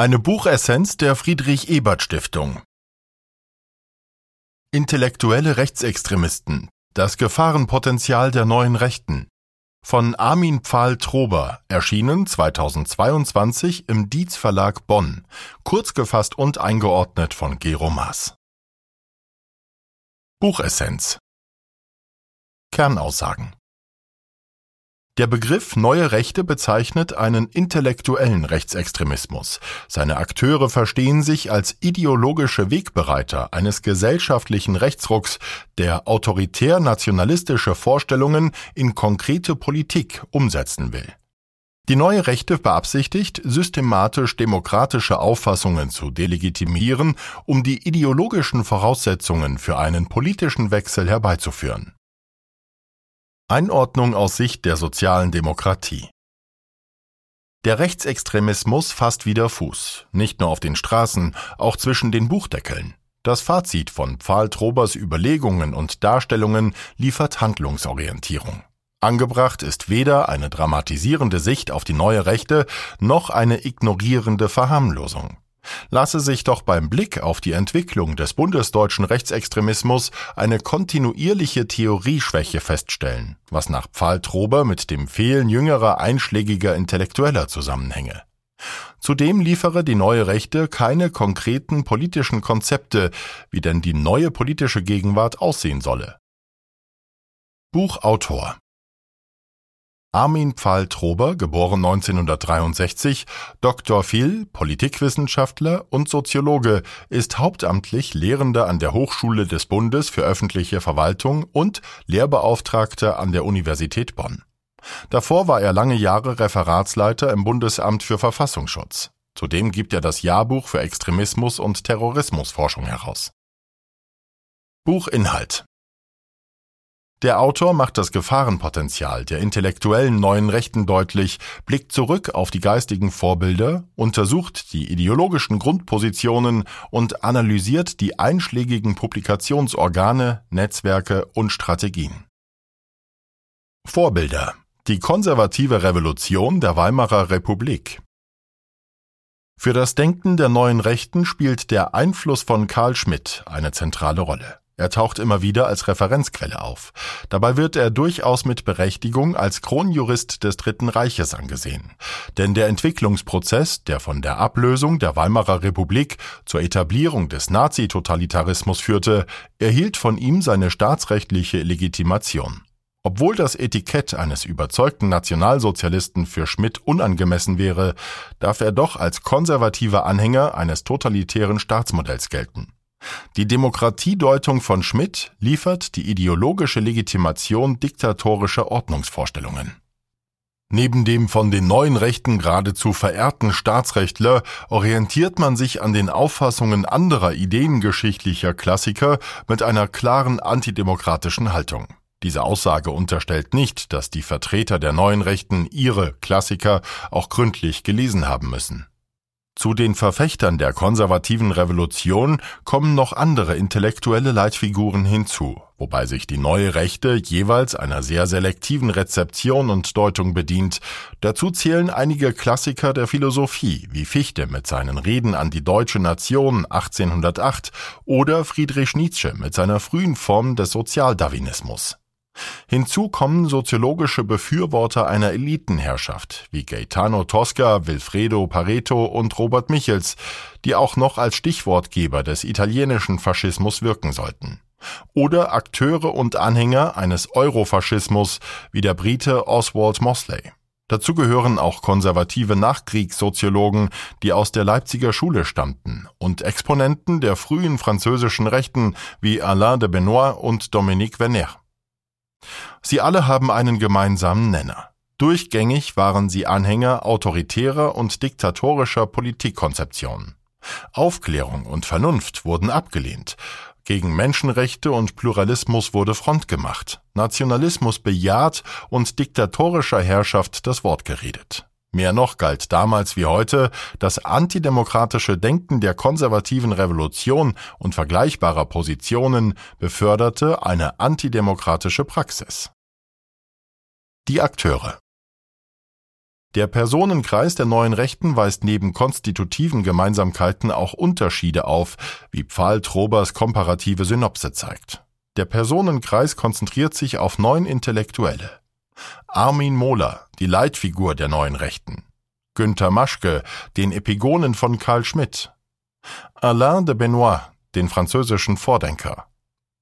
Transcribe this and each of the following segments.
Eine Buchessenz der Friedrich Ebert Stiftung. Intellektuelle Rechtsextremisten. Das Gefahrenpotenzial der neuen Rechten. Von Armin Pfahl-Trober, erschienen 2022 im Dietz Verlag Bonn, kurz gefasst und eingeordnet von Gero Maas. Buchessenz. Kernaussagen. Der Begriff neue Rechte bezeichnet einen intellektuellen Rechtsextremismus. Seine Akteure verstehen sich als ideologische Wegbereiter eines gesellschaftlichen Rechtsrucks, der autoritär-nationalistische Vorstellungen in konkrete Politik umsetzen will. Die neue Rechte beabsichtigt, systematisch demokratische Auffassungen zu delegitimieren, um die ideologischen Voraussetzungen für einen politischen Wechsel herbeizuführen. Einordnung aus Sicht der sozialen Demokratie Der Rechtsextremismus fasst wieder Fuß, nicht nur auf den Straßen, auch zwischen den Buchdeckeln. Das Fazit von Pfahl-Trobers Überlegungen und Darstellungen liefert Handlungsorientierung. Angebracht ist weder eine dramatisierende Sicht auf die neue Rechte noch eine ignorierende Verharmlosung lasse sich doch beim Blick auf die Entwicklung des bundesdeutschen Rechtsextremismus eine kontinuierliche Theorieschwäche feststellen, was nach Pfahl-Trober mit dem Fehlen jüngerer einschlägiger Intellektueller zusammenhänge. Zudem liefere die neue Rechte keine konkreten politischen Konzepte, wie denn die neue politische Gegenwart aussehen solle. Buchautor Armin Pfahl-Trober, geboren 1963, Dr. Phil, Politikwissenschaftler und Soziologe, ist hauptamtlich Lehrender an der Hochschule des Bundes für öffentliche Verwaltung und Lehrbeauftragter an der Universität Bonn. Davor war er lange Jahre Referatsleiter im Bundesamt für Verfassungsschutz. Zudem gibt er das Jahrbuch für Extremismus und Terrorismusforschung heraus. Buchinhalt der Autor macht das Gefahrenpotenzial der intellektuellen neuen Rechten deutlich, blickt zurück auf die geistigen Vorbilder, untersucht die ideologischen Grundpositionen und analysiert die einschlägigen Publikationsorgane, Netzwerke und Strategien. Vorbilder Die konservative Revolution der Weimarer Republik Für das Denken der neuen Rechten spielt der Einfluss von Karl Schmidt eine zentrale Rolle. Er taucht immer wieder als Referenzquelle auf. Dabei wird er durchaus mit Berechtigung als Kronjurist des Dritten Reiches angesehen. Denn der Entwicklungsprozess, der von der Ablösung der Weimarer Republik zur Etablierung des Nazi-Totalitarismus führte, erhielt von ihm seine staatsrechtliche Legitimation. Obwohl das Etikett eines überzeugten Nationalsozialisten für Schmidt unangemessen wäre, darf er doch als konservativer Anhänger eines totalitären Staatsmodells gelten. Die Demokratiedeutung von Schmidt liefert die ideologische Legitimation diktatorischer Ordnungsvorstellungen. Neben dem von den neuen Rechten geradezu verehrten Staatsrechtler orientiert man sich an den Auffassungen anderer ideengeschichtlicher Klassiker mit einer klaren antidemokratischen Haltung. Diese Aussage unterstellt nicht, dass die Vertreter der neuen Rechten ihre Klassiker auch gründlich gelesen haben müssen. Zu den Verfechtern der konservativen Revolution kommen noch andere intellektuelle Leitfiguren hinzu, wobei sich die neue Rechte jeweils einer sehr selektiven Rezeption und Deutung bedient. Dazu zählen einige Klassiker der Philosophie, wie Fichte mit seinen Reden an die deutsche Nation 1808 oder Friedrich Nietzsche mit seiner frühen Form des Sozialdarwinismus. Hinzu kommen soziologische Befürworter einer Elitenherrschaft wie Gaetano Tosca, Wilfredo Pareto und Robert Michels, die auch noch als Stichwortgeber des italienischen Faschismus wirken sollten. Oder Akteure und Anhänger eines Eurofaschismus wie der Brite Oswald Mosley. Dazu gehören auch konservative Nachkriegssoziologen, die aus der Leipziger Schule stammten, und Exponenten der frühen französischen Rechten wie Alain de Benoit und Dominique Venner. Sie alle haben einen gemeinsamen Nenner. Durchgängig waren sie Anhänger autoritärer und diktatorischer Politikkonzeptionen. Aufklärung und Vernunft wurden abgelehnt. Gegen Menschenrechte und Pluralismus wurde Front gemacht, Nationalismus bejaht und diktatorischer Herrschaft das Wort geredet. Mehr noch galt damals wie heute, das antidemokratische Denken der konservativen Revolution und vergleichbarer Positionen beförderte eine antidemokratische Praxis. Die Akteure Der Personenkreis der neuen Rechten weist neben konstitutiven Gemeinsamkeiten auch Unterschiede auf, wie Pfahl Trobers komparative Synopse zeigt. Der Personenkreis konzentriert sich auf neun Intellektuelle. Armin Mohler, die Leitfigur der neuen Rechten. Günter Maschke, den Epigonen von Karl Schmidt. Alain de Benoit, den französischen Vordenker.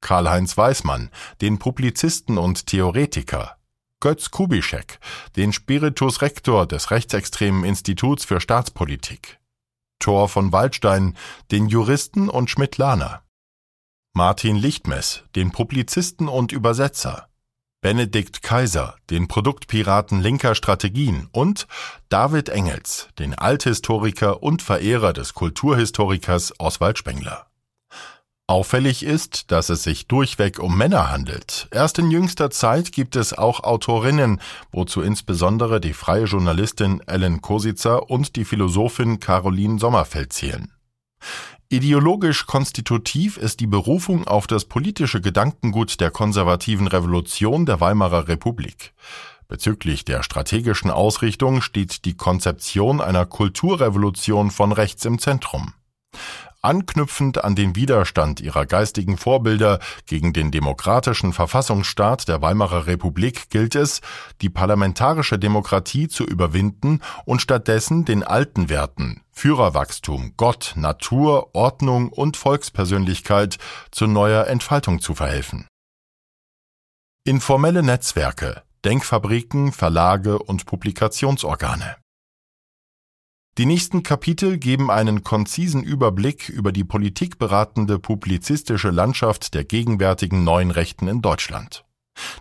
Karl-Heinz Weismann, den Publizisten und Theoretiker. Götz Kubischek, den Spiritus Rector des rechtsextremen Instituts für Staatspolitik. Thor von Waldstein, den Juristen und Schmidt-Lahner. Martin Lichtmess, den Publizisten und Übersetzer. Benedikt Kaiser, den Produktpiraten linker Strategien und David Engels, den Althistoriker und Verehrer des Kulturhistorikers Oswald Spengler. Auffällig ist, dass es sich durchweg um Männer handelt. Erst in jüngster Zeit gibt es auch Autorinnen, wozu insbesondere die freie Journalistin Ellen Kositzer und die Philosophin Caroline Sommerfeld zählen. Ideologisch konstitutiv ist die Berufung auf das politische Gedankengut der konservativen Revolution der Weimarer Republik. Bezüglich der strategischen Ausrichtung steht die Konzeption einer Kulturrevolution von rechts im Zentrum. Anknüpfend an den Widerstand ihrer geistigen Vorbilder gegen den demokratischen Verfassungsstaat der Weimarer Republik gilt es, die parlamentarische Demokratie zu überwinden und stattdessen den alten Werten Führerwachstum, Gott, Natur, Ordnung und Volkspersönlichkeit zu neuer Entfaltung zu verhelfen. Informelle Netzwerke, Denkfabriken, Verlage und Publikationsorgane die nächsten Kapitel geben einen konzisen Überblick über die politikberatende publizistische Landschaft der gegenwärtigen neuen Rechten in Deutschland.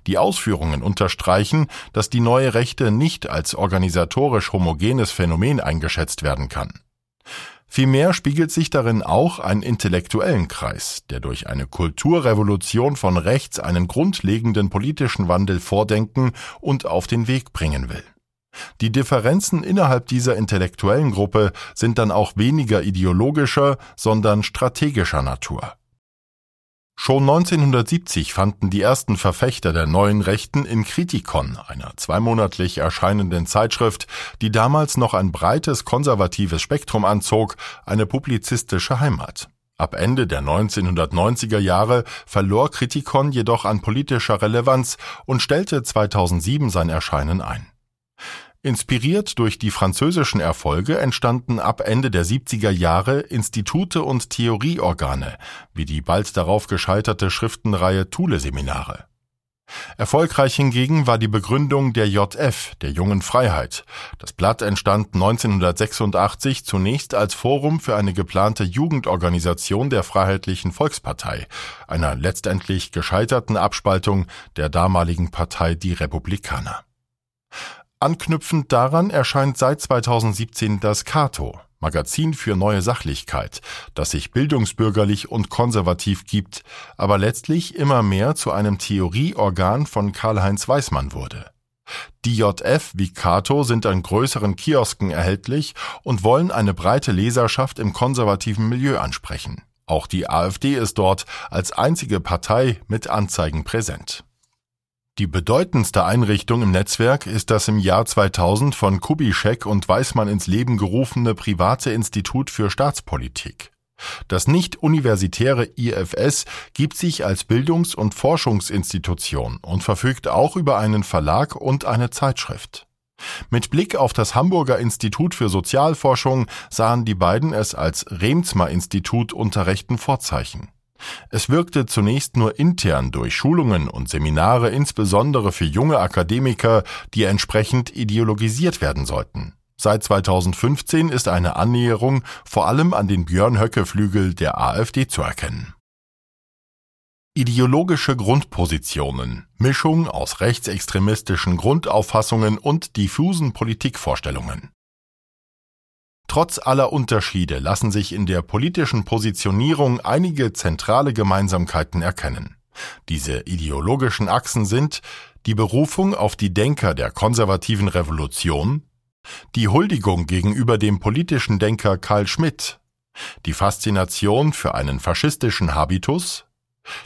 Die Ausführungen unterstreichen, dass die neue Rechte nicht als organisatorisch homogenes Phänomen eingeschätzt werden kann. Vielmehr spiegelt sich darin auch ein intellektuellen Kreis, der durch eine Kulturrevolution von rechts einen grundlegenden politischen Wandel vordenken und auf den Weg bringen will. Die Differenzen innerhalb dieser intellektuellen Gruppe sind dann auch weniger ideologischer, sondern strategischer Natur. Schon 1970 fanden die ersten Verfechter der neuen Rechten in Kritikon, einer zweimonatlich erscheinenden Zeitschrift, die damals noch ein breites konservatives Spektrum anzog, eine publizistische Heimat. Ab Ende der 1990er Jahre verlor Kritikon jedoch an politischer Relevanz und stellte 2007 sein Erscheinen ein. Inspiriert durch die französischen Erfolge entstanden ab Ende der 70er Jahre Institute und Theorieorgane, wie die bald darauf gescheiterte Schriftenreihe Thule-Seminare. Erfolgreich hingegen war die Begründung der JF, der Jungen Freiheit. Das Blatt entstand 1986 zunächst als Forum für eine geplante Jugendorganisation der Freiheitlichen Volkspartei, einer letztendlich gescheiterten Abspaltung der damaligen Partei Die Republikaner. Anknüpfend daran erscheint seit 2017 das Kato, Magazin für neue Sachlichkeit, das sich bildungsbürgerlich und konservativ gibt, aber letztlich immer mehr zu einem Theorieorgan von Karl-Heinz Weismann wurde. Die JF wie Cato sind an größeren Kiosken erhältlich und wollen eine breite Leserschaft im konservativen Milieu ansprechen. Auch die AfD ist dort als einzige Partei mit Anzeigen präsent. Die bedeutendste Einrichtung im Netzwerk ist das im Jahr 2000 von Kubischek und Weismann ins Leben gerufene private Institut für Staatspolitik. Das nicht-universitäre IFS gibt sich als Bildungs- und Forschungsinstitution und verfügt auch über einen Verlag und eine Zeitschrift. Mit Blick auf das Hamburger Institut für Sozialforschung sahen die beiden es als Remsmar Institut unter rechten Vorzeichen. Es wirkte zunächst nur intern durch Schulungen und Seminare insbesondere für junge Akademiker, die entsprechend ideologisiert werden sollten. Seit 2015 ist eine Annäherung vor allem an den Björn-Höcke-Flügel der AfD zu erkennen. Ideologische Grundpositionen, Mischung aus rechtsextremistischen Grundauffassungen und diffusen Politikvorstellungen. Trotz aller Unterschiede lassen sich in der politischen Positionierung einige zentrale Gemeinsamkeiten erkennen. Diese ideologischen Achsen sind die Berufung auf die Denker der konservativen Revolution, die Huldigung gegenüber dem politischen Denker Karl Schmidt, die Faszination für einen faschistischen Habitus,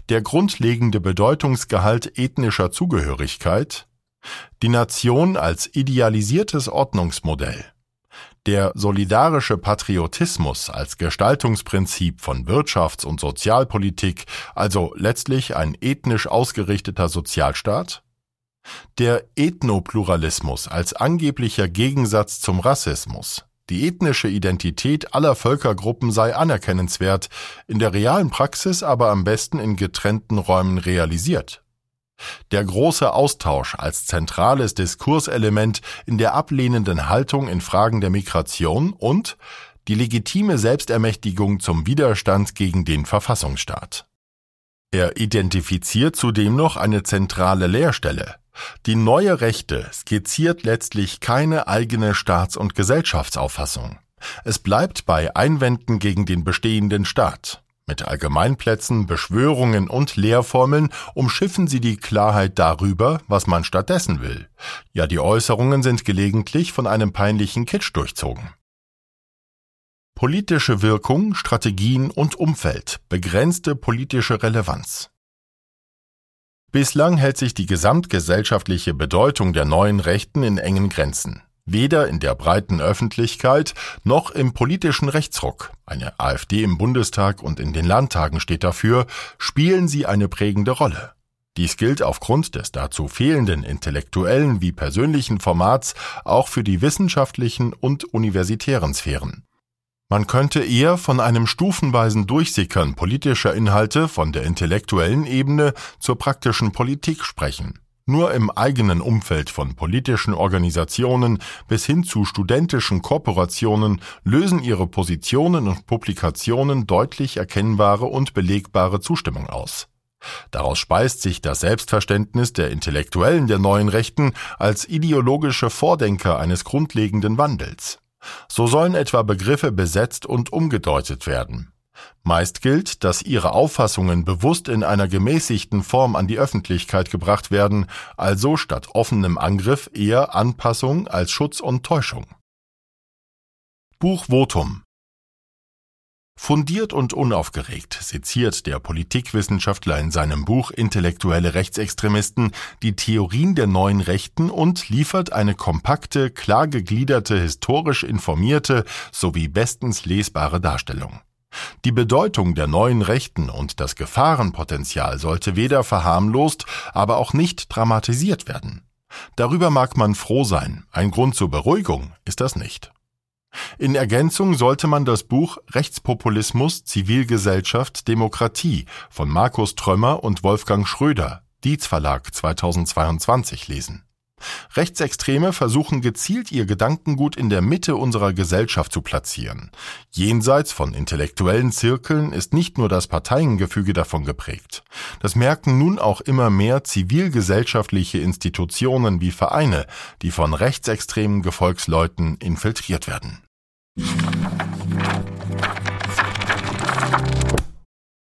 der grundlegende Bedeutungsgehalt ethnischer Zugehörigkeit, Die Nation als idealisiertes Ordnungsmodell. Der solidarische Patriotismus als Gestaltungsprinzip von Wirtschafts- und Sozialpolitik, also letztlich ein ethnisch ausgerichteter Sozialstaat? Der Ethnopluralismus als angeblicher Gegensatz zum Rassismus. Die ethnische Identität aller Völkergruppen sei anerkennenswert, in der realen Praxis aber am besten in getrennten Räumen realisiert. Der große Austausch als zentrales Diskurselement in der ablehnenden Haltung in Fragen der Migration und die legitime Selbstermächtigung zum Widerstand gegen den Verfassungsstaat. Er identifiziert zudem noch eine zentrale Leerstelle. Die neue Rechte skizziert letztlich keine eigene Staats- und Gesellschaftsauffassung. Es bleibt bei Einwänden gegen den bestehenden Staat. Mit Allgemeinplätzen, Beschwörungen und Lehrformeln umschiffen sie die Klarheit darüber, was man stattdessen will. Ja, die Äußerungen sind gelegentlich von einem peinlichen Kitsch durchzogen. Politische Wirkung, Strategien und Umfeld, begrenzte politische Relevanz. Bislang hält sich die gesamtgesellschaftliche Bedeutung der neuen Rechten in engen Grenzen weder in der breiten Öffentlichkeit noch im politischen Rechtsruck, eine AfD im Bundestag und in den Landtagen steht dafür, spielen sie eine prägende Rolle. Dies gilt aufgrund des dazu fehlenden intellektuellen wie persönlichen Formats auch für die wissenschaftlichen und universitären Sphären. Man könnte eher von einem stufenweisen Durchsickern politischer Inhalte von der intellektuellen Ebene zur praktischen Politik sprechen. Nur im eigenen Umfeld von politischen Organisationen bis hin zu studentischen Kooperationen lösen ihre Positionen und Publikationen deutlich erkennbare und belegbare Zustimmung aus. Daraus speist sich das Selbstverständnis der Intellektuellen der neuen Rechten als ideologische Vordenker eines grundlegenden Wandels. So sollen etwa Begriffe besetzt und umgedeutet werden. Meist gilt, dass ihre Auffassungen bewusst in einer gemäßigten Form an die Öffentlichkeit gebracht werden, also statt offenem Angriff eher Anpassung als Schutz und Täuschung. Buch Votum Fundiert und unaufgeregt seziert der Politikwissenschaftler in seinem Buch Intellektuelle Rechtsextremisten die Theorien der neuen Rechten und liefert eine kompakte, klar gegliederte, historisch informierte sowie bestens lesbare Darstellung. Die Bedeutung der neuen Rechten und das Gefahrenpotenzial sollte weder verharmlost, aber auch nicht dramatisiert werden. Darüber mag man froh sein, ein Grund zur Beruhigung ist das nicht. In Ergänzung sollte man das Buch Rechtspopulismus, Zivilgesellschaft, Demokratie von Markus Trömmer und Wolfgang Schröder, Dietz Verlag 2022 lesen. Rechtsextreme versuchen gezielt ihr Gedankengut in der Mitte unserer Gesellschaft zu platzieren. Jenseits von intellektuellen Zirkeln ist nicht nur das Parteiengefüge davon geprägt. Das merken nun auch immer mehr zivilgesellschaftliche Institutionen wie Vereine, die von rechtsextremen Gefolgsleuten infiltriert werden.